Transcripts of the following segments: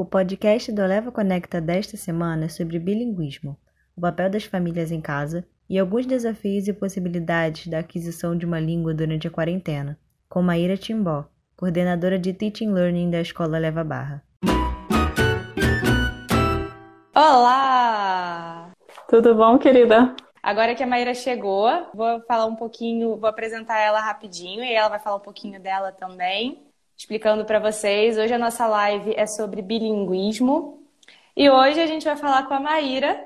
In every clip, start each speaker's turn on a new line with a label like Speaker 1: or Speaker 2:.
Speaker 1: O podcast do Eleva Conecta desta semana é sobre bilinguismo, o papel das famílias em casa e alguns desafios e possibilidades da aquisição de uma língua durante a quarentena, com Maíra Timbó, coordenadora de Teaching Learning da Escola Leva Barra.
Speaker 2: Olá!
Speaker 3: Tudo bom, querida?
Speaker 2: Agora que a Maíra chegou, vou falar um pouquinho, vou apresentar ela rapidinho e ela vai falar um pouquinho dela também, explicando para vocês. Hoje a nossa live é sobre bilinguismo e hoje a gente vai falar com a Maíra,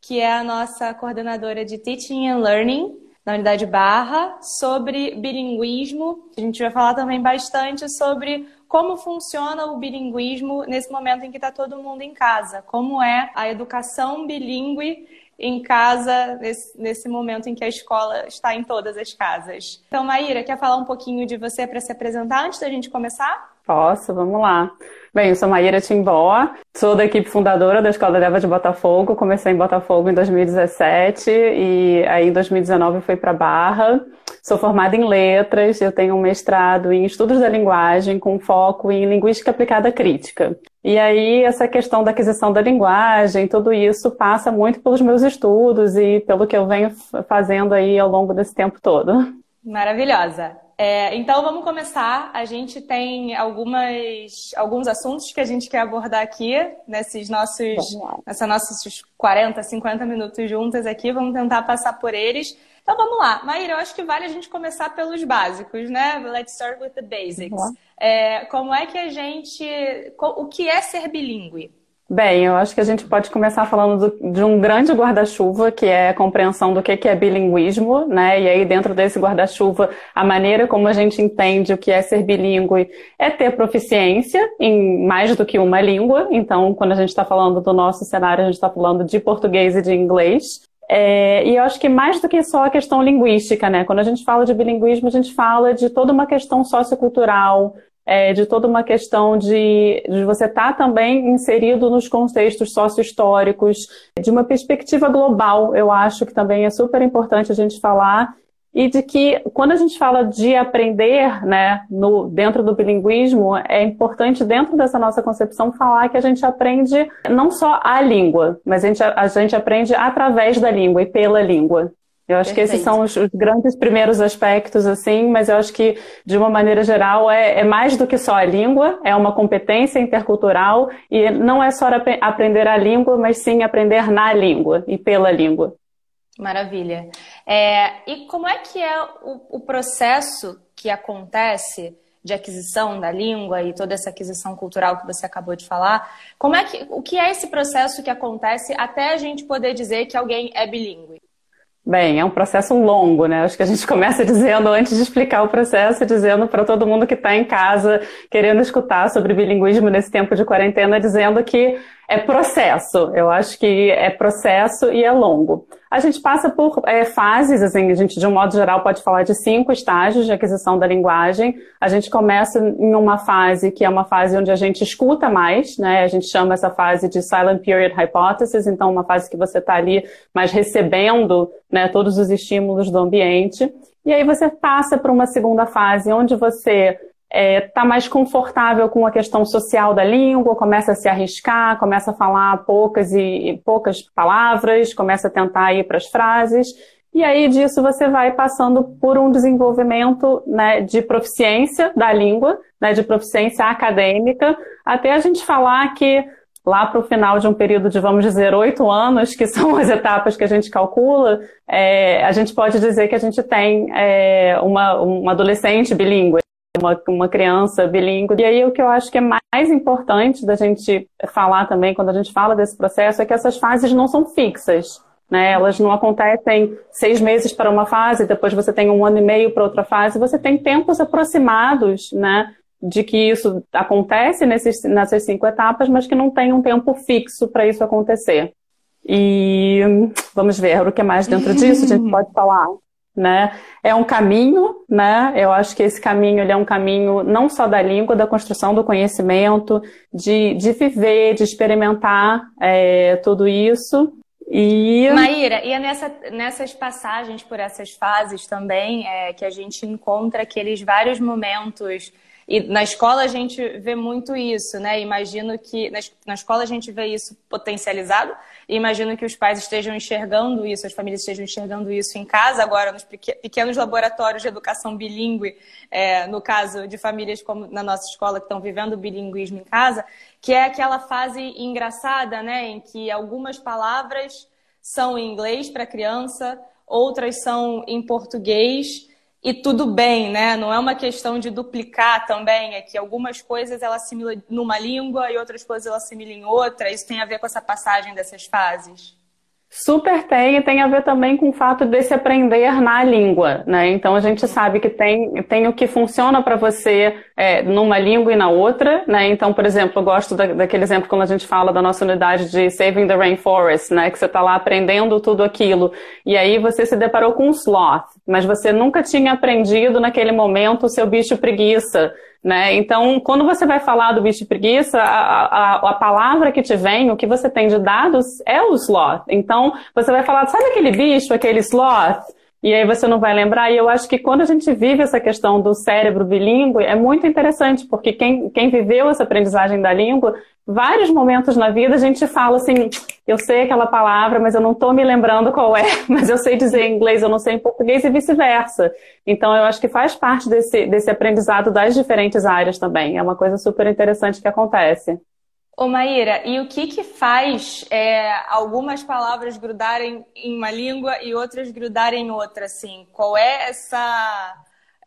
Speaker 2: que é a nossa coordenadora de Teaching and Learning na Unidade Barra, sobre bilinguismo. A gente vai falar também bastante sobre como funciona o bilinguismo nesse momento em que está todo mundo em casa, como é a educação bilíngue em casa nesse, nesse, momento em que a escola está em todas as casas. Então, Maíra, quer falar um pouquinho de você para se apresentar antes da gente começar?
Speaker 3: Posso, vamos lá. Bem, eu sou Maíra Timbó, sou da equipe fundadora da Escola Leva de Botafogo. Comecei em Botafogo em 2017 e aí em 2019 fui para Barra. Sou formada em letras, eu tenho um mestrado em estudos da linguagem com foco em linguística aplicada crítica. E aí essa questão da aquisição da linguagem, tudo isso passa muito pelos meus estudos e pelo que eu venho fazendo aí ao longo desse tempo todo.
Speaker 2: Maravilhosa. É, então vamos começar. A gente tem algumas, alguns assuntos que a gente quer abordar aqui nesses nossos, nessa nossos 40, 50 minutos juntas aqui. Vamos tentar passar por eles. Então vamos lá. Maíra, eu acho que vale a gente começar pelos básicos, né? Let's start with the basics. É, como é que a gente. O que é ser bilíngue?
Speaker 3: Bem, eu acho que a gente pode começar falando do, de um grande guarda-chuva, que é a compreensão do que, que é bilinguismo, né? E aí, dentro desse guarda-chuva, a maneira como a gente entende o que é ser bilíngue é ter proficiência em mais do que uma língua. Então, quando a gente está falando do nosso cenário, a gente está falando de português e de inglês. É, e eu acho que mais do que só a questão linguística, né? Quando a gente fala de bilinguismo, a gente fala de toda uma questão sociocultural, é, de toda uma questão de, de você estar tá também inserido nos contextos sócio-históricos, de uma perspectiva global, eu acho que também é super importante a gente falar, e de que quando a gente fala de aprender, né, no, dentro do bilinguismo, é importante dentro dessa nossa concepção falar que a gente aprende não só a língua, mas a gente, a gente aprende através da língua e pela língua. Eu acho Perfeito. que esses são os, os, grandes primeiros aspectos, assim, mas eu acho que, de uma maneira geral, é, é, mais do que só a língua, é uma competência intercultural e não é só aprender a língua, mas sim aprender na língua e pela língua.
Speaker 2: Maravilha. É, e como é que é o, o processo que acontece de aquisição da língua e toda essa aquisição cultural que você acabou de falar? Como é que, o que é esse processo que acontece até a gente poder dizer que alguém é bilíngue?
Speaker 3: Bem, é um processo longo, né? Acho que a gente começa dizendo, antes de explicar o processo, dizendo para todo mundo que está em casa querendo escutar sobre bilinguismo nesse tempo de quarentena, dizendo que é processo. Eu acho que é processo e é longo. A gente passa por é, fases, assim, a gente de um modo geral pode falar de cinco estágios de aquisição da linguagem. A gente começa em uma fase que é uma fase onde a gente escuta mais, né? A gente chama essa fase de silent period hypothesis, então uma fase que você está ali mais recebendo, né, todos os estímulos do ambiente. E aí você passa para uma segunda fase onde você está é, tá mais confortável com a questão social da língua, começa a se arriscar, começa a falar poucas e poucas palavras, começa a tentar ir para as frases. E aí disso você vai passando por um desenvolvimento né, de proficiência da língua, né, de proficiência acadêmica, até a gente falar que lá para o final de um período de, vamos dizer, oito anos, que são as etapas que a gente calcula, é, a gente pode dizer que a gente tem é, uma, uma adolescente bilíngue uma, uma criança bilíngue. E aí o que eu acho que é mais importante da gente falar também quando a gente fala desse processo é que essas fases não são fixas. Né? Elas não acontecem seis meses para uma fase, depois você tem um ano e meio para outra fase, você tem tempos aproximados, né? De que isso acontece nesses, nessas cinco etapas, mas que não tem um tempo fixo para isso acontecer. E vamos ver o que mais dentro disso a gente pode falar né? É um caminho, né? Eu acho que esse caminho ele é um caminho não só da língua, da construção do conhecimento, de, de viver, de experimentar é, tudo isso. E...
Speaker 2: Maíra, e é nessa, nessas passagens por essas fases também é, que a gente encontra aqueles vários momentos E na escola a gente vê muito isso, né? Imagino que na, escola a gente vê isso potencializado e imagino que os pais estejam enxergando isso, as famílias estejam enxergando isso em casa agora, nos pequenos laboratórios de educação bilíngue, é, no caso de famílias como na nossa escola que estão vivendo o bilinguismo em casa, que é aquela fase engraçada, né? Em que algumas palavras são em inglês para criança, outras são em português e tudo bem, né? Não é uma questão de duplicar também, é que algumas coisas ela assimila numa língua e outras coisas ela assimila em outra. Isso tem a ver com essa passagem dessas fases?
Speaker 3: Super tem e tem a ver também com o fato de se aprender na língua, né? Então a gente sabe que tem, tem o que funciona para você é, numa língua e na outra, né? Então, por exemplo, eu gosto da, daquele exemplo quando a gente fala da nossa unidade de Saving the Rainforest, né? Que você está lá aprendendo tudo aquilo e aí você se deparou com um sloth, mas você nunca tinha aprendido naquele momento o seu bicho preguiça, né? Então, quando você vai falar do bicho de preguiça, a, a, a, palavra que te vem, o que você tem de dados é o sloth. Então, você vai falar, sabe aquele bicho, aquele sloth? E aí você não vai lembrar. E eu acho que quando a gente vive essa questão do cérebro bilíngue, é muito interessante, porque quem, quem viveu essa aprendizagem da língua, vários momentos na vida a gente fala assim, eu sei aquela palavra, mas eu não estou me lembrando qual é, mas eu sei dizer em inglês, eu não sei em português e vice-versa. Então eu acho que faz parte desse, desse aprendizado das diferentes áreas também. É uma coisa super interessante que acontece.
Speaker 2: Ô Maíra, e o que que faz é, algumas palavras grudarem em uma língua e outras grudarem em outra, assim? Qual é essa...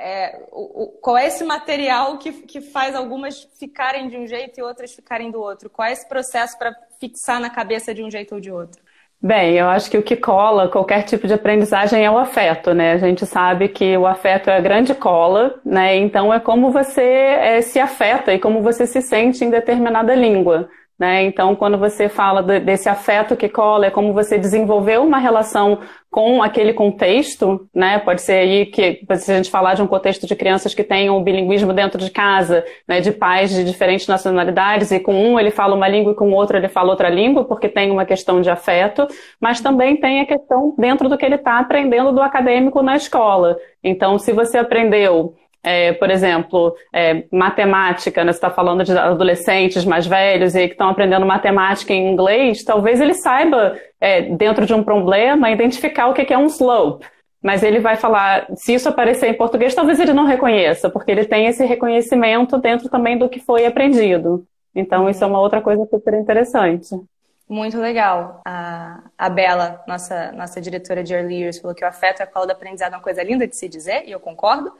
Speaker 2: É, o, o, qual é esse material que, que faz algumas ficarem de um jeito e outras ficarem do outro? Qual é esse processo para fixar na cabeça de um jeito ou de outro?
Speaker 3: Bem, eu acho que o que cola qualquer tipo de aprendizagem é o afeto, né? A gente sabe que o afeto é a grande cola, né? Então é como você é, se afeta e como você se sente em determinada língua. Né? Então, quando você fala desse afeto que cola, é como você desenvolveu uma relação com aquele contexto, né? Pode ser aí que, se a gente falar de um contexto de crianças que tenham o bilinguismo dentro de casa, né? De pais de diferentes nacionalidades, e com um ele fala uma língua e com o outro ele fala outra língua, porque tem uma questão de afeto, mas também tem a questão dentro do que ele está aprendendo do acadêmico na escola. Então, se você aprendeu é, por exemplo, é, matemática, né? você está falando de adolescentes mais velhos e que estão aprendendo matemática em inglês, talvez ele saiba, é, dentro de um problema, identificar o que é um slope. Mas ele vai falar, se isso aparecer em português, talvez ele não reconheça, porque ele tem esse reconhecimento dentro também do que foi aprendido. Então, isso é uma outra coisa super interessante.
Speaker 2: Muito legal. A, a Bela, nossa, nossa diretora de Early Years, falou que o afeto é a cola do aprendizado é uma coisa linda de se dizer, e eu concordo.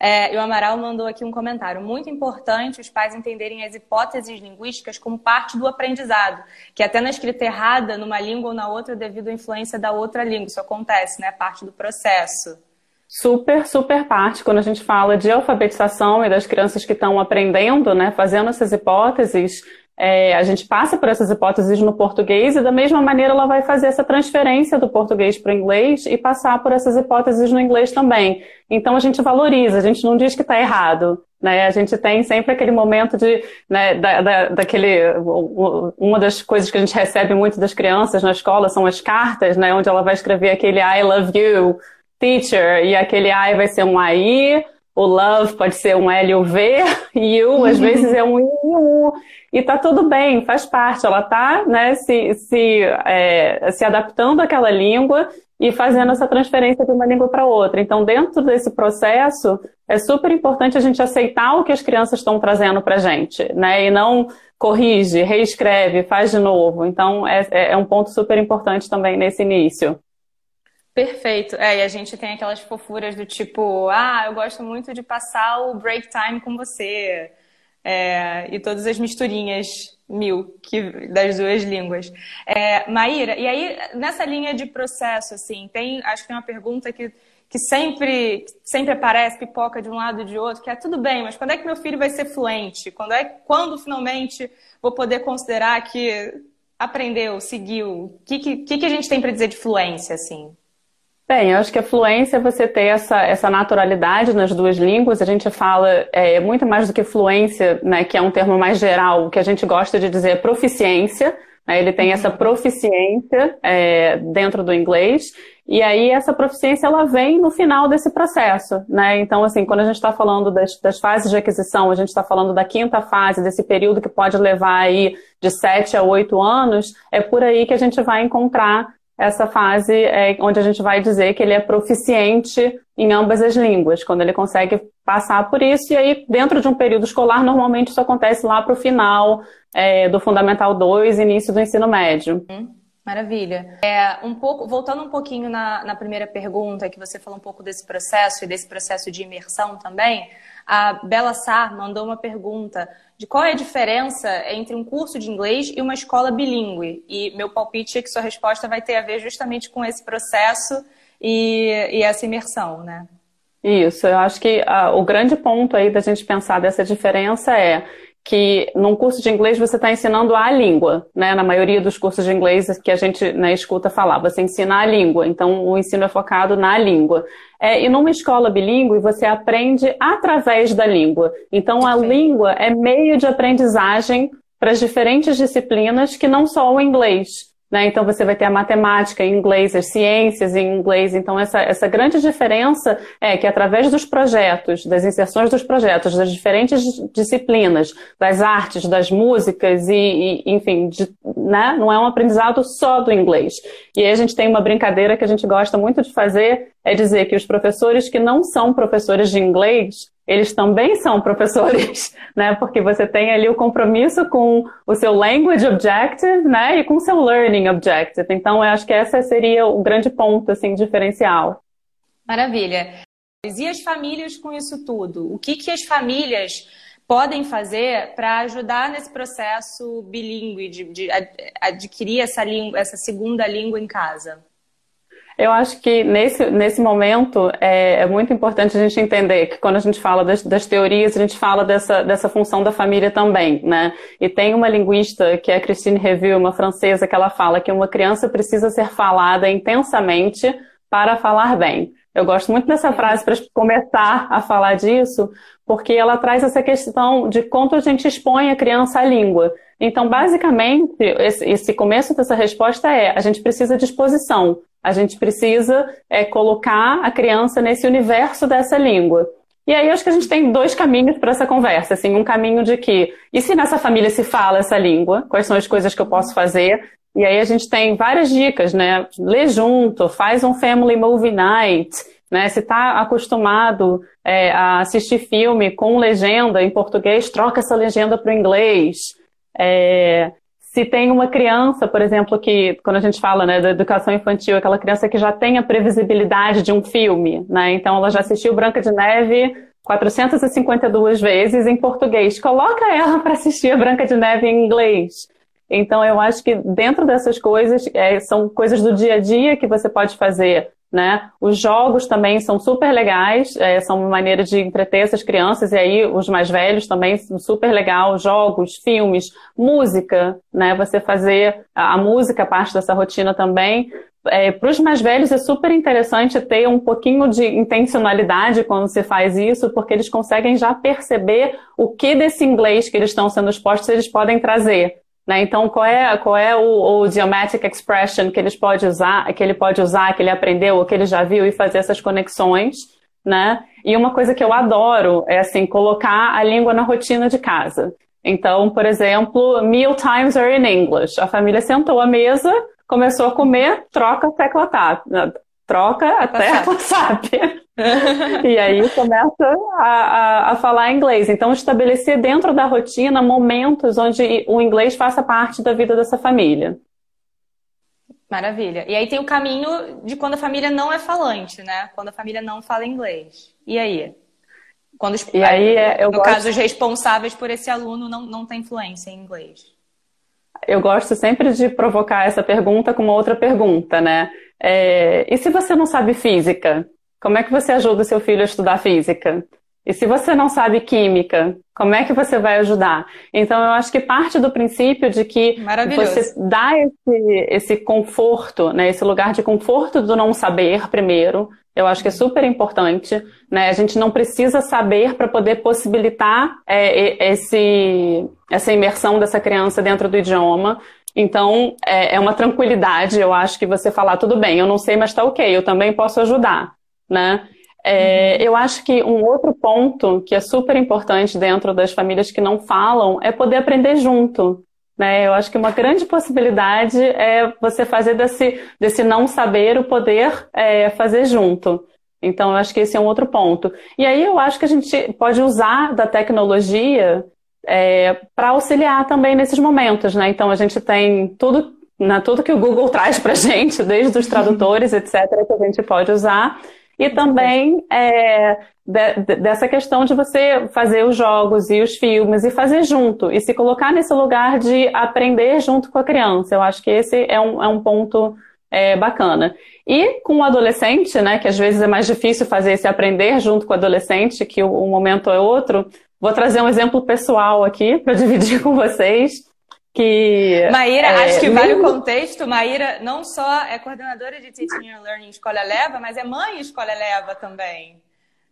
Speaker 2: É, e o Amaral mandou aqui um comentário. Muito importante os pais entenderem as hipóteses linguísticas como parte do aprendizado, que até na escrita errada, numa língua ou na outra, devido à influência da outra língua. Isso acontece, né? Parte do processo.
Speaker 3: Super, super parte quando a gente fala de alfabetização e das crianças que estão aprendendo, né, fazendo essas hipóteses, é, a gente passa por essas hipóteses no português e da mesma maneira ela vai fazer essa transferência do português para o inglês e passar por essas hipóteses no inglês também. Então a gente valoriza, a gente não diz que está errado. Né? A gente tem sempre aquele momento de, né, da, da, daquele, uma das coisas que a gente recebe muito das crianças na escola são as cartas, né, onde ela vai escrever aquele I love you, teacher, e aquele I vai ser um AI, o love pode ser um L ou V, e U às vezes é um I e U. E tá tudo bem, faz parte. Ela tá né, se, se, é, se adaptando àquela língua e fazendo essa transferência de uma língua para outra. Então, dentro desse processo, é super importante a gente aceitar o que as crianças estão trazendo para a gente, né? E não corrige, reescreve, faz de novo. Então, é, é, é um ponto super importante também nesse início.
Speaker 2: Perfeito. É, e a gente tem aquelas fofuras do tipo, ah, eu gosto muito de passar o break time com você. É, e todas as misturinhas mil que, das duas línguas. É, Maíra, e aí nessa linha de processo, assim, tem, acho que tem uma pergunta que, que sempre, sempre aparece, pipoca de um lado e de outro, que é tudo bem, mas quando é que meu filho vai ser fluente? Quando é quando finalmente vou poder considerar que aprendeu, seguiu? O que, que, que a gente tem para dizer de fluência, assim?
Speaker 3: Bem, eu acho que a fluência é você ter essa, essa naturalidade nas duas línguas. A gente fala é, muito mais do que fluência, né, que é um termo mais geral, o que a gente gosta de dizer é proficiência. Né, ele tem essa uhum. proficiência é, dentro do inglês. E aí essa proficiência ela vem no final desse processo, né? Então, assim, quando a gente está falando das, das, fases de aquisição, a gente está falando da quinta fase, desse período que pode levar aí de sete a oito anos, é por aí que a gente vai encontrar essa fase é, onde a gente vai dizer que ele é proficiente em ambas as línguas, quando ele consegue passar por isso, e aí dentro de um período escolar, normalmente isso acontece lá para o final é, do Fundamental 2, início do ensino médio.
Speaker 2: Hum, maravilha. É, um pouco, voltando um pouquinho na, na primeira pergunta, que você falou um pouco desse processo e desse processo de imersão também, a Bela Sar mandou uma pergunta de qual é a diferença entre um curso de inglês e uma escola bilíngue. E meu palpite é que sua resposta vai ter a ver justamente com esse processo e, e essa imersão, né?
Speaker 3: Isso, eu acho que uh, o grande ponto aí da gente pensar dessa diferença é que num curso de inglês você está ensinando a língua, né? Na maioria dos cursos de inglês que a gente né, escuta falar, você ensina a língua, então o ensino é focado na língua. É, e numa escola bilíngue você aprende através da língua. Então a língua é meio de aprendizagem para as diferentes disciplinas que não só o inglês. Né? Então você vai ter a matemática em inglês, as ciências em inglês. Então essa, essa grande diferença é que através dos projetos, das inserções dos projetos, das diferentes disciplinas, das artes, das músicas e, e enfim, de, né? não é um aprendizado só do inglês. E aí a gente tem uma brincadeira que a gente gosta muito de fazer, é dizer que os professores que não são professores de inglês, eles também são professores, né? Porque você tem ali o compromisso com o seu language objective, né? E com o seu learning objective. Então, eu acho que esse seria o grande ponto, assim, diferencial.
Speaker 2: Maravilha. E as famílias com isso tudo? O que, que as famílias podem fazer para ajudar nesse processo bilíngue de, de adquirir essa, língua, essa segunda língua em casa?
Speaker 3: Eu acho que nesse, nesse momento é, é, muito importante a gente entender que quando a gente fala das, das, teorias, a gente fala dessa, dessa função da família também, né? E tem uma linguista, que é a Christine Reville, uma francesa, que ela fala que uma criança precisa ser falada intensamente para falar bem. Eu gosto muito dessa frase para começar a falar disso, porque ela traz essa questão de quanto a gente expõe a criança à língua. Então, basicamente, esse começo dessa resposta é: a gente precisa de exposição. A gente precisa é, colocar a criança nesse universo dessa língua. E aí acho que a gente tem dois caminhos para essa conversa, assim, um caminho de que, e se nessa família se fala essa língua, quais são as coisas que eu posso fazer? E aí a gente tem várias dicas, né? Lê junto, faz um family movie night, né? Se está acostumado é, a assistir filme com legenda em português, troca essa legenda para o inglês. É, se tem uma criança, por exemplo, que quando a gente fala né, da educação infantil, aquela criança que já tem a previsibilidade de um filme, né? Então ela já assistiu Branca de Neve 452 vezes em português. Coloca ela para assistir a Branca de Neve em inglês. Então eu acho que dentro dessas coisas é, são coisas do dia a dia que você pode fazer né? Os jogos também são super legais, é, são uma maneira de entreter essas crianças, e aí os mais velhos também são super legal, jogos, filmes, música, né? Você fazer a, música parte dessa rotina também. É, Para os mais velhos é super interessante ter um pouquinho de intencionalidade quando se faz isso, porque eles conseguem já perceber o que desse inglês que eles estão sendo expostos eles podem trazer. Né? Então, qual é, qual é o, o geometric expression que, eles pode usar, que ele pode usar, que ele aprendeu, ou que ele já viu e fazer essas conexões, né? E uma coisa que eu adoro é, assim, colocar a língua na rotina de casa. Então, por exemplo, meal times are in English. A família sentou à mesa, começou a comer, troca a tecla tap, troca a tecla SAP. e aí começa a, a, a, falar inglês. Então, estabelecer dentro da rotina momentos onde o inglês faça parte da vida dessa família.
Speaker 2: Maravilha. E aí tem o caminho de quando a família não é falante, né? Quando a família não fala inglês. E aí? Quando os, e aí, é, no gosto... caso, os responsáveis por esse aluno não, não têm influência em inglês.
Speaker 3: Eu gosto sempre de provocar essa pergunta com uma outra pergunta, né? É, e se você não sabe física? Como é que você ajuda o seu filho a estudar física? E se você não sabe química, como é que você vai ajudar? Então, eu acho que parte do princípio de que você dá esse, esse conforto, né, esse lugar de conforto do não saber primeiro, eu acho que é super importante. Né? A gente não precisa saber para poder possibilitar é, esse, essa imersão dessa criança dentro do idioma. Então, é, é uma tranquilidade, eu acho, que você falar, tudo bem, eu não sei, mas tá ok, eu também posso ajudar, né? É, uhum. Eu acho que um outro ponto que é super importante dentro das famílias que não falam é poder aprender junto. Né? Eu acho que uma grande possibilidade é você fazer desse, desse não saber o poder é, fazer junto. Então, eu acho que esse é um outro ponto. E aí eu acho que a gente pode usar da tecnologia é, para auxiliar também nesses momentos, né? Então a gente tem tudo, né, tudo que o Google traz para gente, desde os tradutores, etc., que a gente pode usar. E também é, de, dessa questão de você fazer os jogos e os filmes e fazer junto, e se colocar nesse lugar de aprender junto com a criança. Eu acho que esse é um, é um ponto é, bacana. E com o adolescente, né, que às vezes é mais difícil fazer esse aprender junto com o adolescente, que o, o momento é outro, Vou trazer um exemplo pessoal aqui para dividir com vocês. Que,
Speaker 2: Maíra, é, acho que vale o contexto. Maíra não só é coordenadora de Teaching and Learning Escola Leva, mas é mãe Escola Leva também.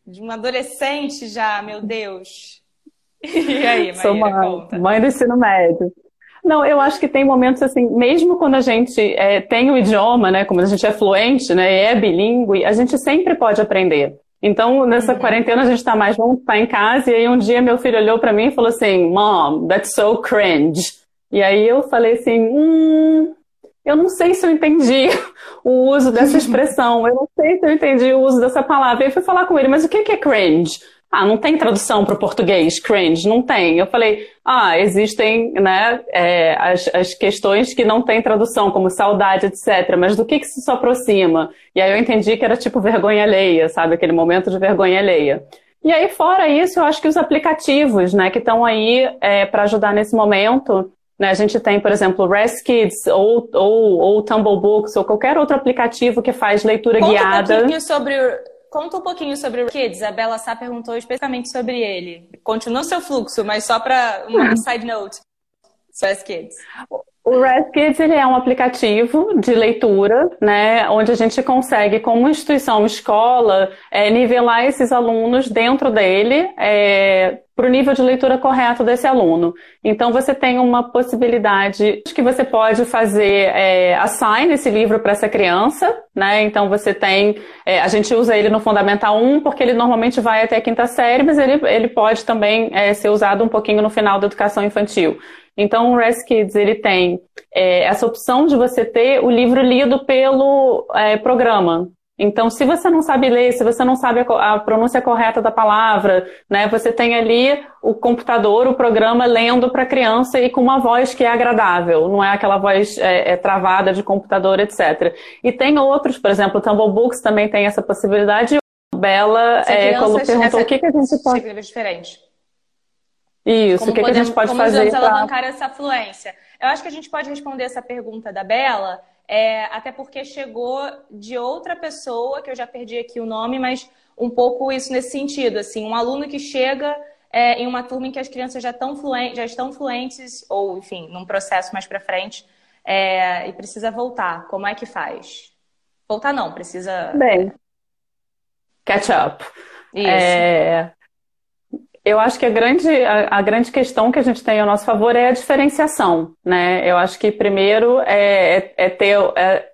Speaker 2: De uma adolescente já, meu Deus. E aí, Maíra,
Speaker 3: Sou mãe,
Speaker 2: conta.
Speaker 3: mãe do ensino médio. Não, eu acho que tem momentos assim, mesmo quando a gente é, tem o idioma, né, como a gente é fluente, né, e é bilíngue, a gente sempre pode aprender. Então, nessa uhum. quarentena, a gente está mais junto, está em casa, e aí um dia meu filho olhou para mim e falou assim, Mom, that's so cringe. E aí eu falei assim, hum, eu não sei se eu entendi o uso dessa expressão, eu não sei se eu entendi o uso dessa palavra. E eu fui falar com ele, mas o que é cringe? Ah, não tem tradução para o português, cringe, não tem. Eu falei, ah, existem né, é, as, as questões que não têm tradução, como saudade, etc. Mas do que, que se aproxima? E aí eu entendi que era tipo vergonha alheia, sabe? Aquele momento de vergonha alheia. E aí, fora isso, eu acho que os aplicativos, né, que estão aí é, para ajudar nesse momento, né, a gente tem, por exemplo, Rest Kids ou, ou, ou Tumble Books ou qualquer outro aplicativo que faz leitura
Speaker 2: Conta
Speaker 3: guiada.
Speaker 2: Um pouquinho sobre Conta um pouquinho sobre o Kids. A Bela Sá perguntou especificamente sobre ele. Continua seu fluxo, mas só para uma side note. Só as Kids.
Speaker 3: O Red Kids ele é um aplicativo de leitura, né, onde a gente consegue, como instituição, escola, é, nivelar esses alunos dentro dele é, para o nível de leitura correto desse aluno. Então você tem uma possibilidade que você pode fazer é, assign esse livro para essa criança, né? Então você tem, é, a gente usa ele no Fundamental 1 porque ele normalmente vai até a quinta série, mas ele, ele pode também é, ser usado um pouquinho no final da educação infantil. Então, o Res Kids ele tem é, essa opção de você ter o livro lido pelo é, programa. Então, se você não sabe ler, se você não sabe a, pronúncia correta da palavra, né, você tem ali o computador, o programa lendo para a criança e com uma voz que é agradável, não é aquela voz é, é, travada de computador, etc. E tem outros, por exemplo, o Tumble Books também tem essa possibilidade. Bela, é, quando perguntou o que, que a gente pode.
Speaker 2: diferente.
Speaker 3: Isso, como o que, podemos, que a gente pode
Speaker 2: como
Speaker 3: fazer?
Speaker 2: Como alavancar essa fluência? Eu acho que a gente pode responder essa pergunta da Bela, é, até porque chegou de outra pessoa, que eu já perdi aqui o nome, mas um pouco isso nesse sentido, assim, um aluno que chega é, em uma turma em que as crianças já, estão fluentes, já estão fluentes, ou, enfim, num processo mais para frente, é, e precisa voltar. Como é que faz? Voltar não, precisa...
Speaker 3: Bem, catch up. Isso. É, eu acho que a grande, a, a, grande questão que a gente tem ao nosso favor é a diferenciação, né? Eu acho que primeiro é, é, é ter, é,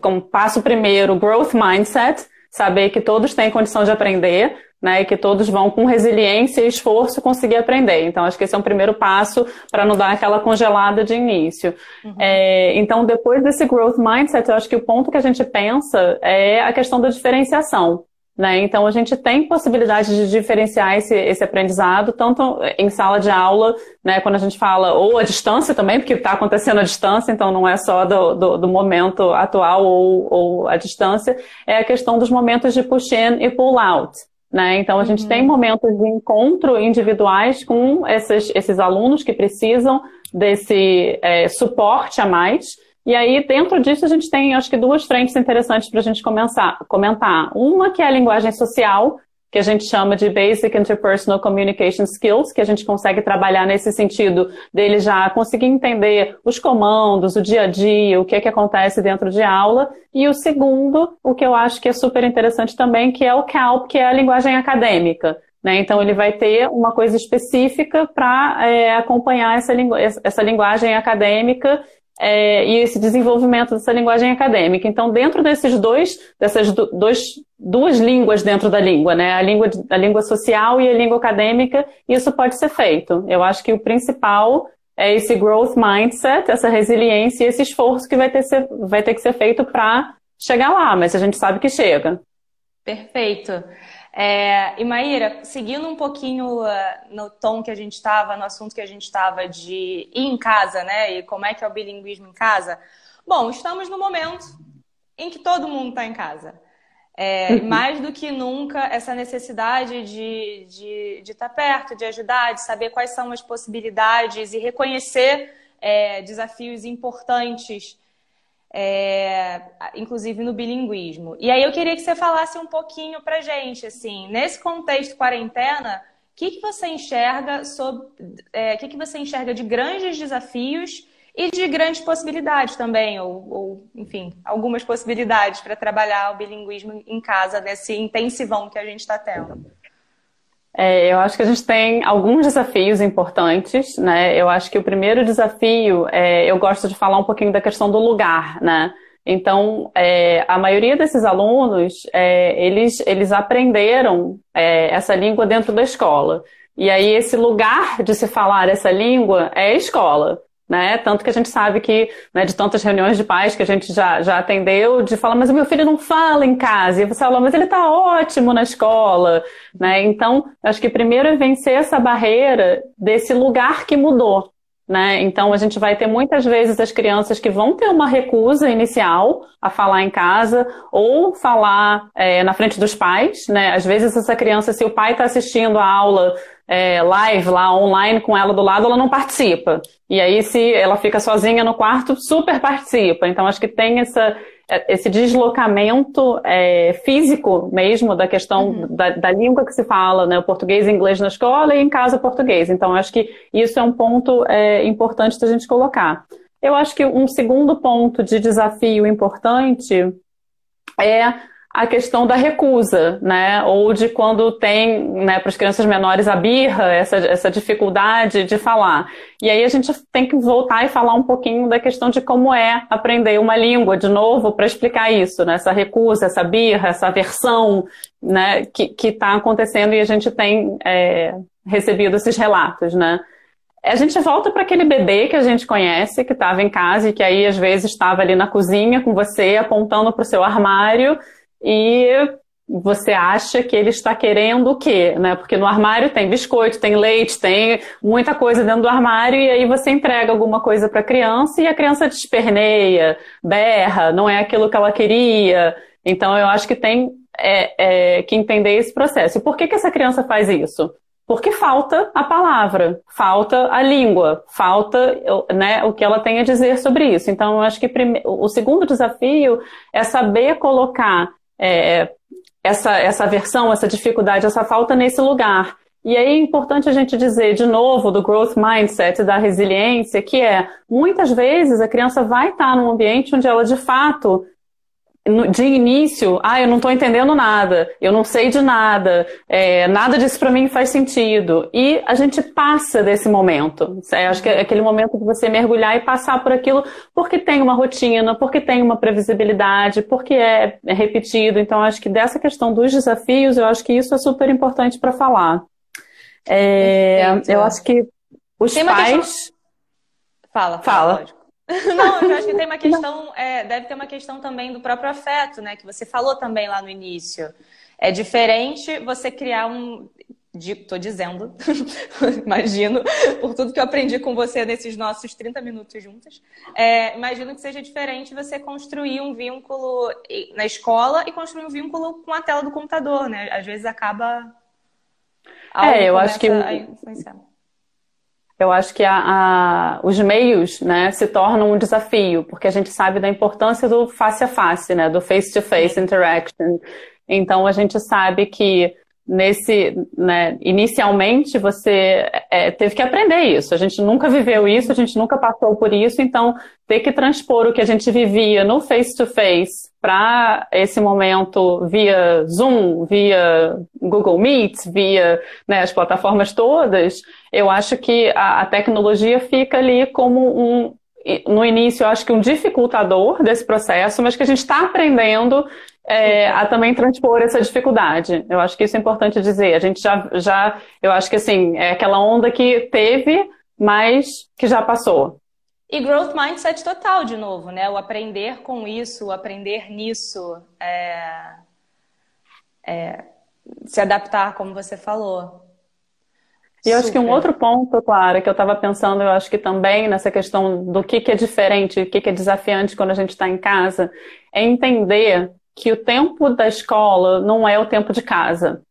Speaker 3: como passo primeiro, growth mindset, saber que todos têm condição de aprender, né? E que todos vão com resiliência e esforço conseguir aprender. Então, acho que esse é um primeiro passo para não dar aquela congelada de início. Uhum. É, então, depois desse growth mindset, eu acho que o ponto que a gente pensa é a questão da diferenciação. Né? Então, a gente tem possibilidade de diferenciar esse, esse aprendizado, tanto em sala de aula, né, quando a gente fala, ou à distância também, porque está acontecendo à distância, então não é só do, do, do, momento atual ou, ou à distância, é a questão dos momentos de push-in e pull-out. Né? Então, a gente uhum. tem momentos de encontro individuais com esses, esses alunos que precisam desse é, suporte a mais, e aí, dentro disso, a gente tem, acho que, duas frentes interessantes para a gente começar, comentar. Uma que é a linguagem social, que a gente chama de Basic Interpersonal Communication Skills, que a gente consegue trabalhar nesse sentido dele já conseguir entender os comandos, o dia a dia, o que é que acontece dentro de aula. E o segundo, o que eu acho que é super interessante também, que é o CALP, que é a linguagem acadêmica. Né? Então, ele vai ter uma coisa específica para é, acompanhar essa, lingu essa linguagem acadêmica é, e esse desenvolvimento dessa linguagem acadêmica. Então, dentro desses dois, dessas dois, duas línguas dentro da língua, né, a língua, a língua social e a língua acadêmica, isso pode ser feito. Eu acho que o principal é esse growth mindset, essa resiliência e esse esforço que vai ter, ser, vai ter que ser feito para chegar lá, mas a gente sabe que chega.
Speaker 2: Perfeito. É, e Maíra, seguindo um pouquinho uh, no tom que a gente estava, no assunto que a gente estava de ir em casa, né? E como é que é o bilinguismo em casa. Bom, estamos no momento em que todo mundo está em casa. É, mais do que nunca, essa necessidade de estar de, de tá perto, de ajudar, de saber quais são as possibilidades e reconhecer é, desafios importantes é, inclusive no bilinguismo. E aí eu queria que você falasse um pouquinho para gente, assim, nesse contexto quarentena, o que, que você enxerga sobre, é, o que, que você enxerga de grandes desafios e de grandes possibilidades também, ou, ou enfim, algumas possibilidades para trabalhar o bilinguismo em casa nesse intensivão que a gente está tendo.
Speaker 3: É, eu acho que a gente tem alguns desafios importantes, né? Eu acho que o primeiro desafio, é, eu gosto de falar um pouquinho da questão do lugar, né? Então, é, a maioria desses alunos, é, eles, eles aprenderam é, essa língua dentro da escola. E aí, esse lugar de se falar essa língua é a escola né? Tanto que a gente sabe que, né, de tantas reuniões de pais que a gente já, já atendeu, de falar, mas o meu filho não fala em casa. E você fala, mas ele está ótimo na escola, né? Então, acho que primeiro é vencer essa barreira desse lugar que mudou. Né? Então a gente vai ter muitas vezes as crianças que vão ter uma recusa inicial a falar em casa ou falar é, na frente dos pais, né? Às vezes essa criança, se o pai está assistindo a aula é, live lá online com ela do lado, ela não participa. E aí, se ela fica sozinha no quarto, super participa. Então, acho que tem essa, é, esse deslocamento é, físico mesmo da questão uhum. da, da, língua que se fala, né? O português e inglês na escola e em casa português. Então, acho que isso é um ponto é, importante da gente colocar. Eu acho que um segundo ponto de desafio importante é a questão da recusa, né? Ou de quando tem, né, para as crianças menores a birra, essa, essa dificuldade de falar. E aí a gente tem que voltar e falar um pouquinho da questão de como é aprender uma língua de novo para explicar isso, né? Essa recusa, essa birra, essa aversão, né? Que está acontecendo e a gente tem é, recebido esses relatos, né? a gente volta para aquele bebê que a gente conhece, que estava em casa e que aí às vezes estava ali na cozinha com você, apontando para o seu armário e você acha que ele está querendo o quê, né? Porque no armário tem biscoito, tem leite, tem muita coisa dentro do armário e aí você entrega alguma coisa para a criança e a criança desperneia, berra, não é aquilo que ela queria. Então eu acho que tem é, é, que entender esse processo. E por que, que essa criança faz isso? Porque falta a palavra, falta a língua, falta né, o que ela tem a dizer sobre isso. Então, eu acho que prime... o segundo desafio é saber colocar é, essa, essa versão, essa dificuldade, essa falta nesse lugar. E aí é importante a gente dizer de novo do growth mindset, da resiliência, que é muitas vezes a criança vai estar num ambiente onde ela de fato de início, ah, eu não estou entendendo nada, eu não sei de nada, é, nada disso para mim faz sentido. E a gente passa desse momento. É, acho que é aquele momento de você mergulhar e passar por aquilo porque tem uma rotina, porque tem uma previsibilidade, porque é, é repetido. Então, acho que dessa questão dos desafios, eu acho que isso é super importante para falar. É, eu acho que os tem pais. Questão...
Speaker 2: Fala, fala. fala. Não, eu acho que tem uma questão, é, deve ter uma questão também do próprio afeto, né? Que você falou também lá no início. É diferente você criar um. Estou dizendo, imagino, por tudo que eu aprendi com você nesses nossos 30 minutos juntas. É, imagino que seja diferente você construir um vínculo na escola e construir um vínculo com a tela do computador, né? Às vezes acaba.
Speaker 3: É, eu acho que. Eu acho que a, a, os meios né, se tornam um desafio, porque a gente sabe da importância do face a face, né, do face-to-face -face interaction. Então a gente sabe que nesse, né, inicialmente você é, teve que aprender isso. A gente nunca viveu isso, a gente nunca passou por isso, então ter que transpor o que a gente vivia no face-to-face para esse momento via Zoom, via Google Meet, via né, as plataformas todas, eu acho que a, a tecnologia fica ali como um no início, eu acho que um dificultador desse processo, mas que a gente está aprendendo é, a também transpor essa dificuldade. Eu acho que isso é importante dizer. A gente já, já, eu acho que assim, é aquela onda que teve, mas que já passou.
Speaker 2: E growth mindset total, de novo, né? O aprender com isso, o aprender nisso, é... É... se adaptar, como você falou.
Speaker 3: E eu acho que um outro ponto, Clara, que eu estava pensando, eu acho que também nessa questão do que, que é diferente, o que, que é desafiante quando a gente está em casa, é entender que o tempo da escola não é o tempo de casa.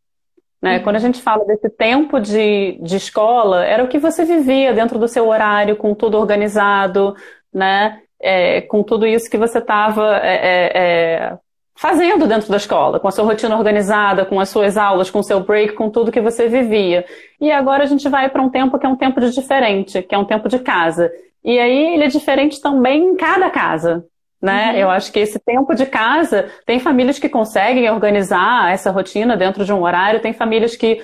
Speaker 3: Né? Uhum. Quando a gente fala desse tempo de, de escola, era o que você vivia dentro do seu horário, com tudo organizado, né? É, com tudo isso que você estava é, é, é, fazendo dentro da escola, com a sua rotina organizada, com as suas aulas, com o seu break, com tudo que você vivia. E agora a gente vai para um tempo que é um tempo de diferente, que é um tempo de casa. E aí ele é diferente também em cada casa. Né? Uhum. Eu acho que esse tempo de casa, tem famílias que conseguem organizar essa rotina dentro de um horário, tem famílias que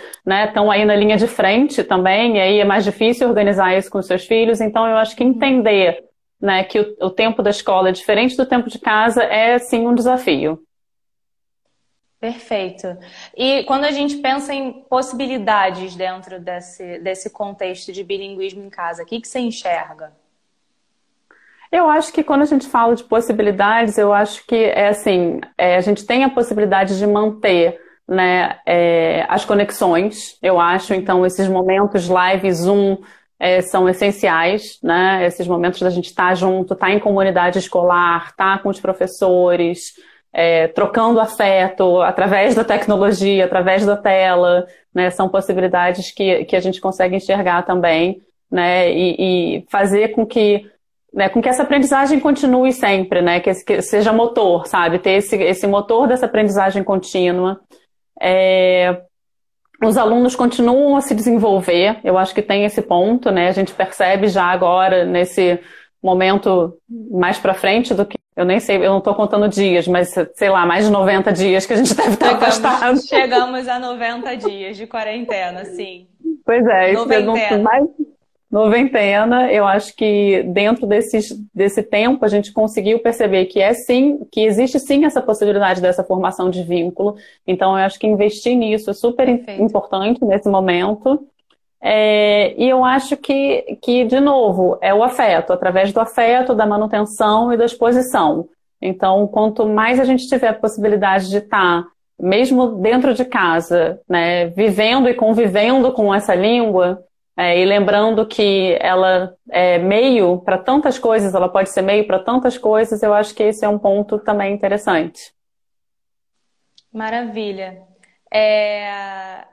Speaker 3: estão né, aí na linha de frente também, e aí é mais difícil organizar isso com seus filhos. Então, eu acho que entender né, que o, o tempo da escola é diferente do tempo de casa é, sim, um desafio.
Speaker 2: Perfeito. E quando a gente pensa em possibilidades dentro desse, desse contexto de bilinguismo em casa, o que, que você enxerga?
Speaker 3: Eu acho que quando a gente fala de possibilidades, eu acho que é assim, é, a gente tem a possibilidade de manter né, é, as conexões, eu acho, então esses momentos live, Zoom, é, são essenciais, né? Esses momentos da gente estar tá junto, estar tá em comunidade escolar, estar tá com os professores, é, trocando afeto através da tecnologia, através da tela, né? São possibilidades que, que a gente consegue enxergar também, né? E, e fazer com que né, com que essa aprendizagem continue sempre, né, que, que seja motor, sabe, ter esse, esse motor dessa aprendizagem contínua. É, os alunos continuam a se desenvolver, eu acho que tem esse ponto, né? A gente percebe já agora nesse momento mais para frente do que eu nem sei, eu não estou contando dias, mas sei lá, mais de 90 dias que a gente deve estar chegamos, afastado.
Speaker 2: Chegamos a 90 dias de quarentena, sim.
Speaker 3: Pois é, isso é mais noventena, eu acho que dentro desses, desse tempo a gente conseguiu perceber que é sim, que existe sim essa possibilidade dessa formação de vínculo. Então eu acho que investir nisso é super Perfeito. importante nesse momento. É, e eu acho que, que, de novo, é o afeto, através do afeto, da manutenção e da exposição. Então, quanto mais a gente tiver a possibilidade de estar, mesmo dentro de casa, né, vivendo e convivendo com essa língua, é, e lembrando que ela é meio para tantas coisas, ela pode ser meio para tantas coisas, eu acho que esse é um ponto também interessante.
Speaker 2: Maravilha. É,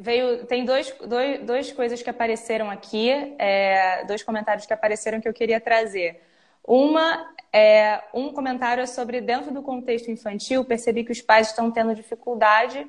Speaker 2: veio, tem dois, dois, duas coisas que apareceram aqui, é, dois comentários que apareceram que eu queria trazer. Uma é um comentário sobre dentro do contexto infantil, percebi que os pais estão tendo dificuldade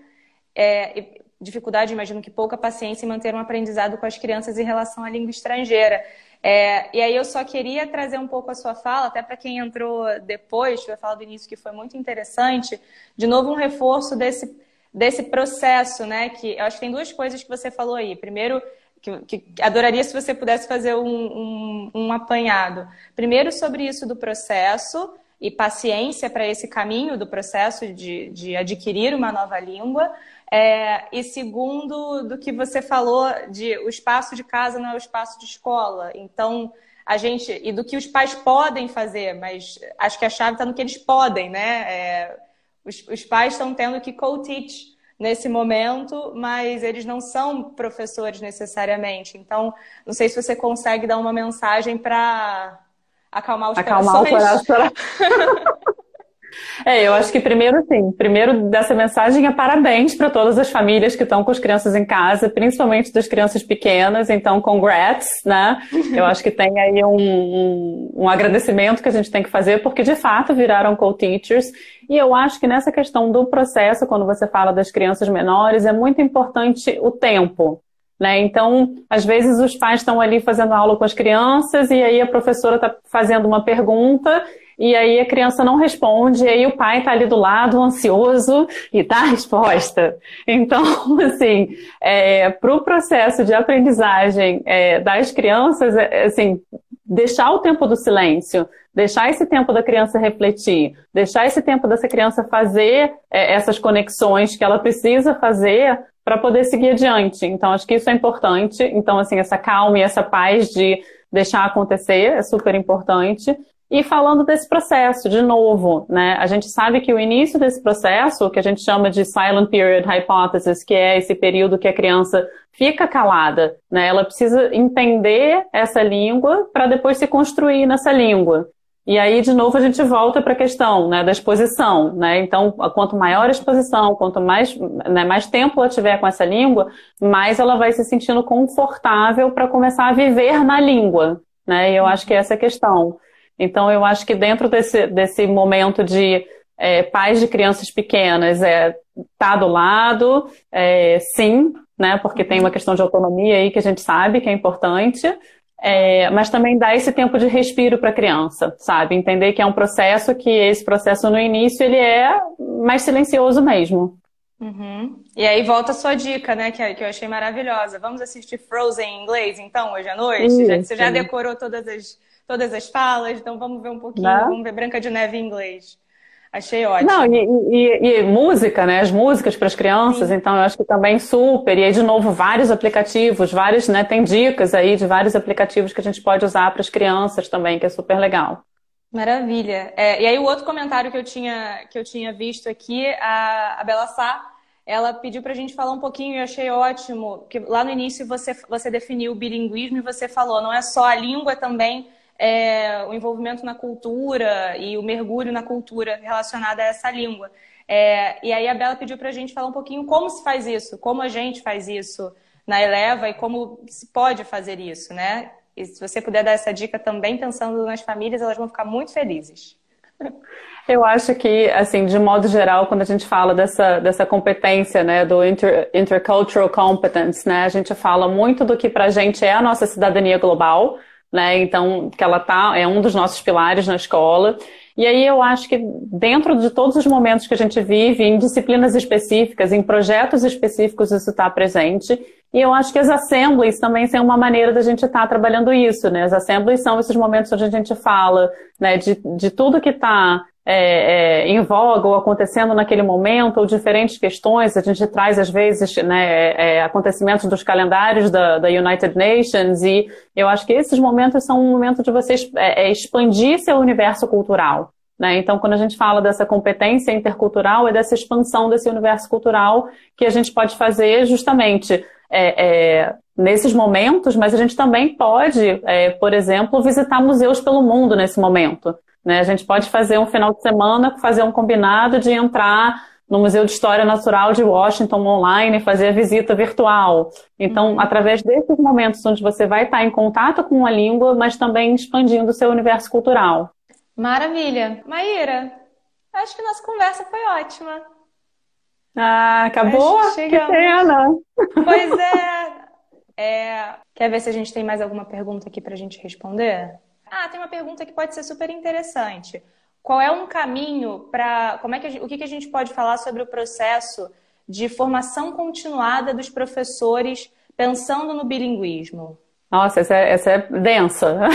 Speaker 2: é, dificuldade, imagino que pouca paciência em manter um aprendizado com as crianças em relação à língua estrangeira. É, e aí eu só queria trazer um pouco a sua fala, até para quem entrou depois, foi a fala do início que foi muito interessante, de novo um reforço desse, desse processo, né? Que eu acho que tem duas coisas que você falou aí. Primeiro, que, que adoraria se você pudesse fazer um, um, um apanhado. Primeiro sobre isso do processo e paciência para esse caminho do processo de, de adquirir uma nova língua. É, e segundo, do que você falou de o espaço de casa não é o espaço de escola. Então, a gente. E do que os pais podem fazer, mas acho que a chave está no que eles podem, né? É, os, os pais estão tendo que co-teach nesse momento, mas eles não são professores necessariamente. Então, não sei se você consegue dar uma mensagem para acalmar os acalmar corações. Acalmar o coração.
Speaker 3: É, eu acho que primeiro, sim, primeiro dessa mensagem é parabéns para todas as famílias que estão com as crianças em casa, principalmente das crianças pequenas, então congrats, né? Eu acho que tem aí um, um, um agradecimento que a gente tem que fazer, porque de fato viraram co-teachers, e eu acho que nessa questão do processo, quando você fala das crianças menores, é muito importante o tempo. Né? Então, às vezes os pais estão ali fazendo aula com as crianças e aí a professora está fazendo uma pergunta e aí a criança não responde, e aí o pai está ali do lado, ansioso, e dá a resposta. Então, assim, é, para o processo de aprendizagem é, das crianças, é, assim, deixar o tempo do silêncio, deixar esse tempo da criança refletir, deixar esse tempo dessa criança fazer é, essas conexões que ela precisa fazer para poder seguir adiante. Então, acho que isso é importante. Então, assim, essa calma e essa paz de deixar acontecer é super importante. E falando desse processo, de novo, né, a gente sabe que o início desse processo, que a gente chama de silent period hypothesis, que é esse período que a criança fica calada, né, ela precisa entender essa língua para depois se construir nessa língua. E aí, de novo, a gente volta para a questão né, da exposição. Né? Então, quanto maior a exposição, quanto mais, né, mais tempo ela tiver com essa língua, mais ela vai se sentindo confortável para começar a viver na língua. Né? E eu acho que essa é a questão. Então, eu acho que dentro desse, desse momento de é, pais de crianças pequenas, é tá do lado, é, sim, né? Porque tem uma questão de autonomia aí que a gente sabe que é importante, é, mas também dá esse tempo de respiro para a criança, sabe? Entender que é um processo que esse processo no início ele é mais silencioso mesmo.
Speaker 2: Uhum. E aí volta a sua dica, né? Que, que eu achei maravilhosa. Vamos assistir Frozen em inglês, então, hoje à noite? Isso. Já que você já decorou todas as todas as falas, então vamos ver um pouquinho, Não. vamos ver Branca de Neve em inglês. Achei ótimo.
Speaker 3: Não, e, e, e música, né? As músicas para as crianças, Sim. então eu acho que também super. E aí, de novo, vários aplicativos, vários, né? Tem dicas aí de vários aplicativos que a gente pode usar para as crianças também, que é super legal.
Speaker 2: Maravilha. É, e aí, o outro comentário que eu tinha, que eu tinha visto aqui, a, a Bela Sá, ela pediu para a gente falar um pouquinho e eu achei ótimo, que lá no início você, você definiu o bilinguismo e você falou, não é só a língua também é, o envolvimento na cultura e o mergulho na cultura relacionada a essa língua. É, e aí a Bela pediu para a gente falar um pouquinho como se faz isso, como a gente faz isso na Eleva e como se pode fazer isso, né? E se você puder dar essa dica também pensando nas famílias, elas vão ficar muito felizes.
Speaker 3: Eu acho que, assim, de modo geral, quando a gente fala dessa, dessa competência, né, do inter, intercultural competence, né, a gente fala muito do que para a gente é a nossa cidadania global, né? Então, que ela tá, é um dos nossos pilares na escola. E aí eu acho que dentro de todos os momentos que a gente vive, em disciplinas específicas, em projetos específicos, isso está presente. E eu acho que as assemblies também são uma maneira da gente estar tá trabalhando isso, né? As assemblies são esses momentos onde a gente fala, né, de, de tudo que está é, é, em voga ou acontecendo naquele momento, ou diferentes questões. A gente traz, às vezes, né, é, acontecimentos dos calendários da, da, United Nations, e eu acho que esses momentos são um momento de você é, é, expandir seu universo cultural. Né? Então, quando a gente fala dessa competência intercultural, é dessa expansão desse universo cultural que a gente pode fazer justamente é, nesses momentos, mas a gente também pode, por exemplo, visitar museus pelo mundo nesse momento. Né? A gente pode fazer um final de semana, fazer um combinado de entrar no Museu de História Natural de Washington online e fazer a visita virtual. Então, uhum. através desses momentos onde você vai estar em contato com a língua, mas também expandindo o seu universo cultural.
Speaker 2: Maravilha. Maíra, acho que nossa conversa foi ótima.
Speaker 3: Ah, acabou? Que pena!
Speaker 2: Pois é. é. Quer ver se a gente tem mais alguma pergunta aqui para a gente responder? Ah, tem uma pergunta que pode ser super interessante. Qual é um caminho para. Como é que o que, que a gente pode falar sobre o processo de formação continuada dos professores pensando no bilinguismo?
Speaker 3: Nossa, essa é, essa é densa.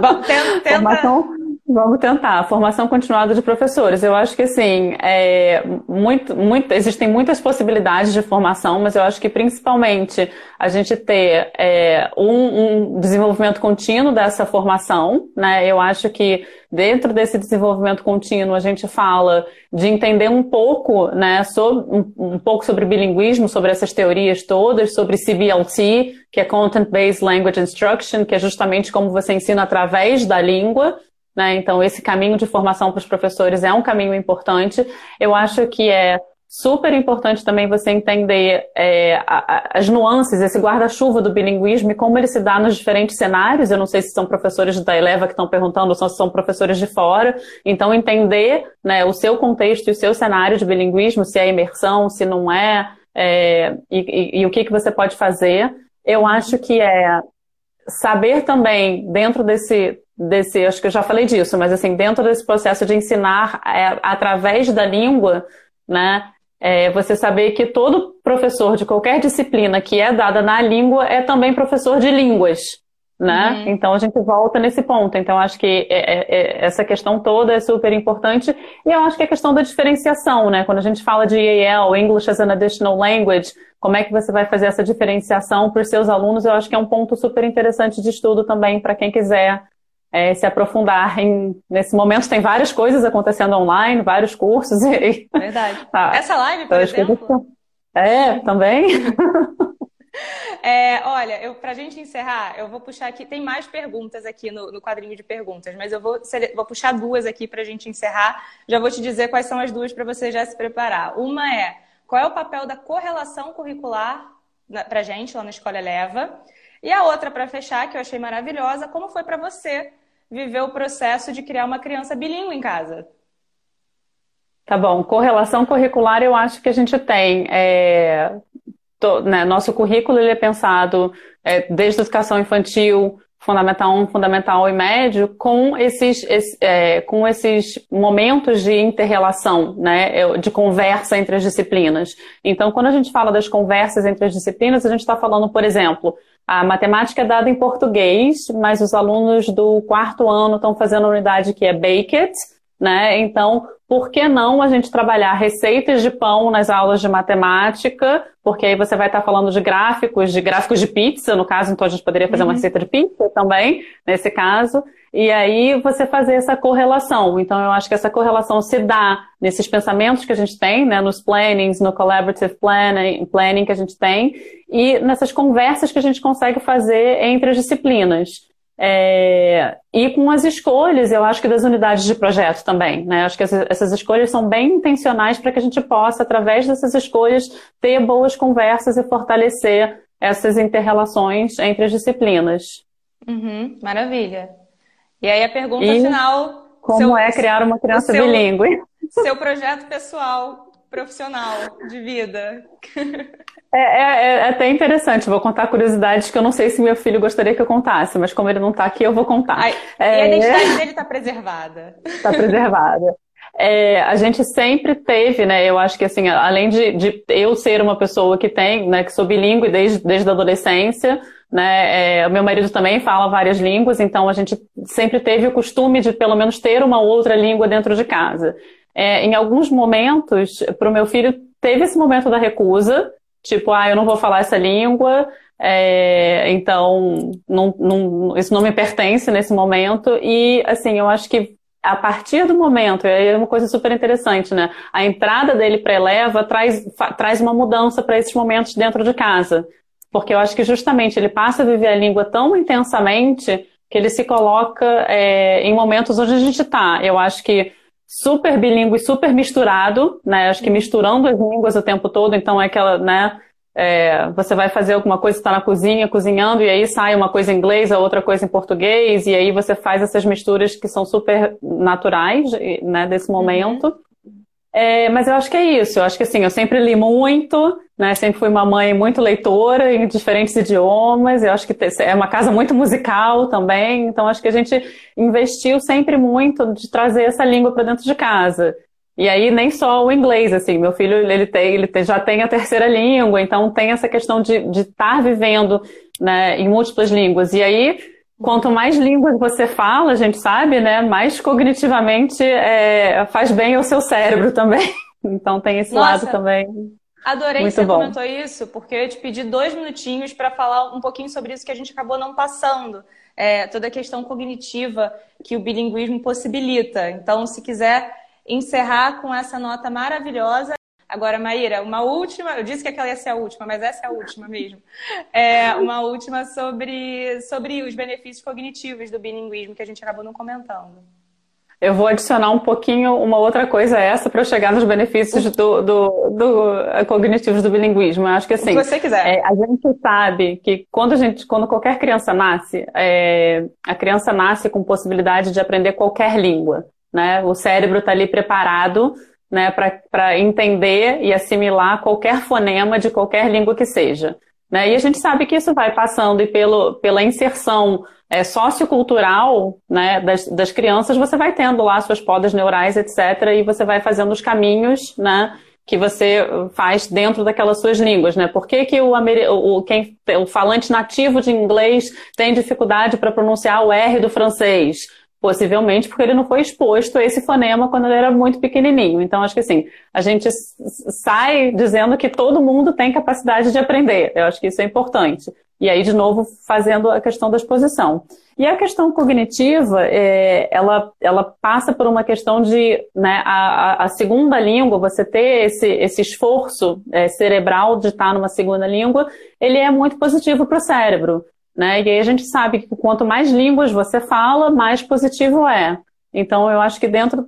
Speaker 2: Bom, tenta,
Speaker 3: Formação Vamos tentar. Formação continuada de professores. Eu acho que, assim, é, muito, muito, existem muitas possibilidades de formação, mas eu acho que, principalmente, a gente ter é, um, um, desenvolvimento contínuo dessa formação, né? Eu acho que, dentro desse desenvolvimento contínuo, a gente fala de entender um pouco, né, sobre, um, um pouco sobre bilinguismo, sobre essas teorias todas, sobre CBLT, que é Content Based Language Instruction, que é justamente como você ensina através da língua, né? Então, esse caminho de formação para os professores é um caminho importante. Eu acho que é super importante também você entender é, as nuances, esse guarda-chuva do bilinguismo e como ele se dá nos diferentes cenários. Eu não sei se são professores da Eleva que estão perguntando ou se são professores de fora. Então, entender né, o seu contexto e o seu cenário de bilinguismo, se é imersão, se não é, é e, e, e o que, que você pode fazer. Eu acho que é saber também, dentro desse, desse, acho que eu já falei disso, mas assim, dentro desse processo de ensinar é, através da língua, né, é você saber que todo professor de qualquer disciplina que é dada na língua é também professor de línguas, né? Uhum. Então a gente volta nesse ponto. Então acho que é, é, é, essa questão toda é super importante e eu acho que a questão da diferenciação, né? Quando a gente fala de EAL, English as an Additional Language, como é que você vai fazer essa diferenciação para os seus alunos? Eu acho que é um ponto super interessante de estudo também para quem quiser é, se aprofundar em, nesse momento tem várias coisas acontecendo online, vários cursos
Speaker 2: e Verdade. Tá. Essa live, por exemplo.
Speaker 3: É, também.
Speaker 2: É, olha, eu, pra gente encerrar, eu vou puxar aqui. Tem mais perguntas aqui no, no quadrinho de perguntas, mas eu vou, vou puxar duas aqui pra gente encerrar. Já vou te dizer quais são as duas para você já se preparar. Uma é qual é o papel da correlação curricular pra gente lá na Escola Eleva? E a outra, para fechar, que eu achei maravilhosa, como foi para você viver o processo de criar uma criança bilíngue em casa?
Speaker 3: Tá bom, correlação curricular eu acho que a gente tem. É, né, nosso currículo ele é pensado é, desde educação infantil, fundamental 1, fundamental e médio, com esses, esse, é, com esses momentos de interrelação, né, de conversa entre as disciplinas. Então, quando a gente fala das conversas entre as disciplinas, a gente está falando, por exemplo, a matemática é dada em português, mas os alunos do quarto ano estão fazendo a unidade que é Baked, né? Então, por que não a gente trabalhar receitas de pão nas aulas de matemática? Porque aí você vai estar falando de gráficos, de gráficos de pizza, no caso, então a gente poderia fazer uhum. uma receita de pizza também, nesse caso. E aí você fazer essa correlação. Então, eu acho que essa correlação se dá nesses pensamentos que a gente tem, né, nos plannings, no collaborative planning, planning que a gente tem, e nessas conversas que a gente consegue fazer entre as disciplinas. É, e com as escolhas, eu acho que das unidades de projeto também. Né? Acho que essas, escolhas são bem intencionais para que a gente possa, através dessas escolhas, ter boas conversas e fortalecer essas interrelações entre as disciplinas.
Speaker 2: Uhum, maravilha. E aí a pergunta e final.
Speaker 3: Como seu, é criar uma criança seu, bilíngue?
Speaker 2: Seu projeto pessoal, profissional, de vida.
Speaker 3: É, é, é, até interessante, vou contar curiosidades que eu não sei se meu filho gostaria que eu contasse, mas como ele não está aqui, eu vou contar. Ai,
Speaker 2: é, e a identidade dele está preservada.
Speaker 3: Está preservada. É, a gente sempre teve, né? Eu acho que assim, além de, de, eu ser uma pessoa que tem, né, que sou bilíngue desde, desde a adolescência, né? É, meu marido também fala várias línguas, então a gente sempre teve o costume de pelo menos ter uma outra língua dentro de casa. É, em alguns momentos, para o meu filho, teve esse momento da recusa, Tipo, ah, eu não vou falar essa língua, é, então não, não, isso não me pertence nesse momento. E, assim, eu acho que a partir do momento, é uma coisa super interessante, né? A entrada dele para Eleva traz, traz uma mudança para esses momentos dentro de casa. Porque eu acho que justamente ele passa a viver a língua tão intensamente que ele se coloca é, em momentos onde a gente está. Eu acho que super bilíngue, super misturado, né? Acho que misturando as línguas o tempo todo, então é aquela, né? É, você vai fazer alguma coisa, está na cozinha, cozinhando, e aí sai uma coisa em inglês, a outra coisa em português, e aí você faz essas misturas que são super naturais, né, desse momento. Uhum. É, mas eu acho que é isso. Eu acho que assim, eu sempre li muito, né? Sempre fui uma mãe muito leitora em diferentes idiomas. Eu acho que é uma casa muito musical também. Então acho que a gente investiu sempre muito de trazer essa língua para dentro de casa. E aí nem só o inglês, assim, meu filho ele tem, ele tem, já tem a terceira língua, então tem essa questão de estar tá vivendo né, em múltiplas línguas. E aí Quanto mais línguas você fala, a gente sabe, né? Mais cognitivamente é, faz bem ao seu cérebro também. Então tem esse Nossa, lado também.
Speaker 2: Adorei
Speaker 3: Muito
Speaker 2: que você
Speaker 3: bom.
Speaker 2: comentou isso, porque eu te pedir dois minutinhos para falar um pouquinho sobre isso que a gente acabou não passando. É, toda a questão cognitiva que o bilinguismo possibilita. Então, se quiser encerrar com essa nota maravilhosa. Agora, Maíra, uma última, eu disse que aquela ia ser a última, mas essa é a última mesmo. É uma última sobre, sobre os benefícios cognitivos do bilinguismo, que a gente acabou não comentando.
Speaker 3: Eu vou adicionar um pouquinho uma outra coisa a essa para eu chegar nos benefícios do, do, do, cognitivos do bilinguismo. Eu acho que assim,
Speaker 2: Se você quiser.
Speaker 3: É, a gente sabe que quando a gente, quando qualquer criança nasce, é, a criança nasce com possibilidade de aprender qualquer língua. Né? O cérebro está ali preparado né, para entender e assimilar qualquer fonema de qualquer língua que seja. Né? E a gente sabe que isso vai passando e pelo, pela inserção é, sociocultural né, das, das crianças, você vai tendo lá suas podas neurais, etc., e você vai fazendo os caminhos né, que você faz dentro daquelas suas línguas, né? Por que, que o, o, quem, o falante nativo de inglês tem dificuldade para pronunciar o R do francês? Possivelmente porque ele não foi exposto a esse fonema quando ele era muito pequenininho. Então, acho que assim, a gente sai dizendo que todo mundo tem capacidade de aprender. Eu acho que isso é importante. E aí, de novo, fazendo a questão da exposição. E a questão cognitiva, é, ela, ela passa por uma questão de, né, a, a segunda língua, você ter esse, esse esforço é, cerebral de estar numa segunda língua, ele é muito positivo para o cérebro. Né? E aí a gente sabe que quanto mais línguas você fala, mais positivo é. Então, eu acho que dentro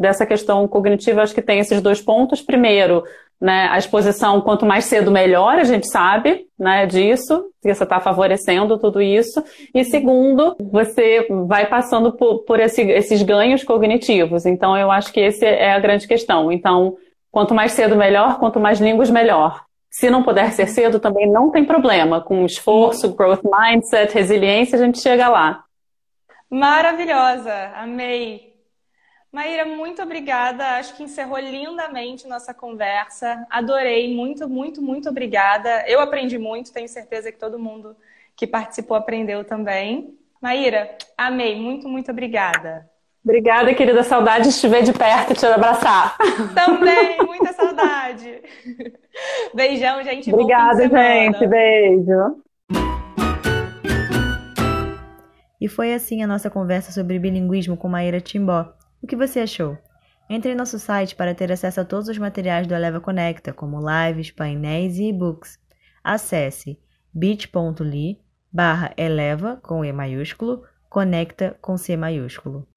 Speaker 3: dessa questão cognitiva, acho que tem esses dois pontos. Primeiro, né, a exposição, quanto mais cedo, melhor, a gente sabe né, disso, que você está favorecendo tudo isso. E segundo, você vai passando por, por esse, esses ganhos cognitivos. Então, eu acho que essa é a grande questão. Então, quanto mais cedo, melhor, quanto mais línguas, melhor. Se não puder ser cedo, também não tem problema. Com esforço, growth mindset, resiliência, a gente chega lá.
Speaker 2: Maravilhosa, amei. Maíra, muito obrigada. Acho que encerrou lindamente nossa conversa. Adorei, muito, muito, muito obrigada. Eu aprendi muito, tenho certeza que todo mundo que participou aprendeu também. Maíra, amei, muito, muito obrigada.
Speaker 3: Obrigada, querida. Saudade de estiver de perto e te abraçar.
Speaker 2: Também, muita saudade. Beijão, gente.
Speaker 3: Obrigada, gente. Beijo.
Speaker 1: E foi assim a nossa conversa sobre bilinguismo com Maíra Timbó. O que você achou? Entre em nosso site para ter acesso a todos os materiais do Eleva Conecta, como lives, painéis e e-books. Acesse bit.ly barra eleva com E maiúsculo, conecta com C maiúsculo.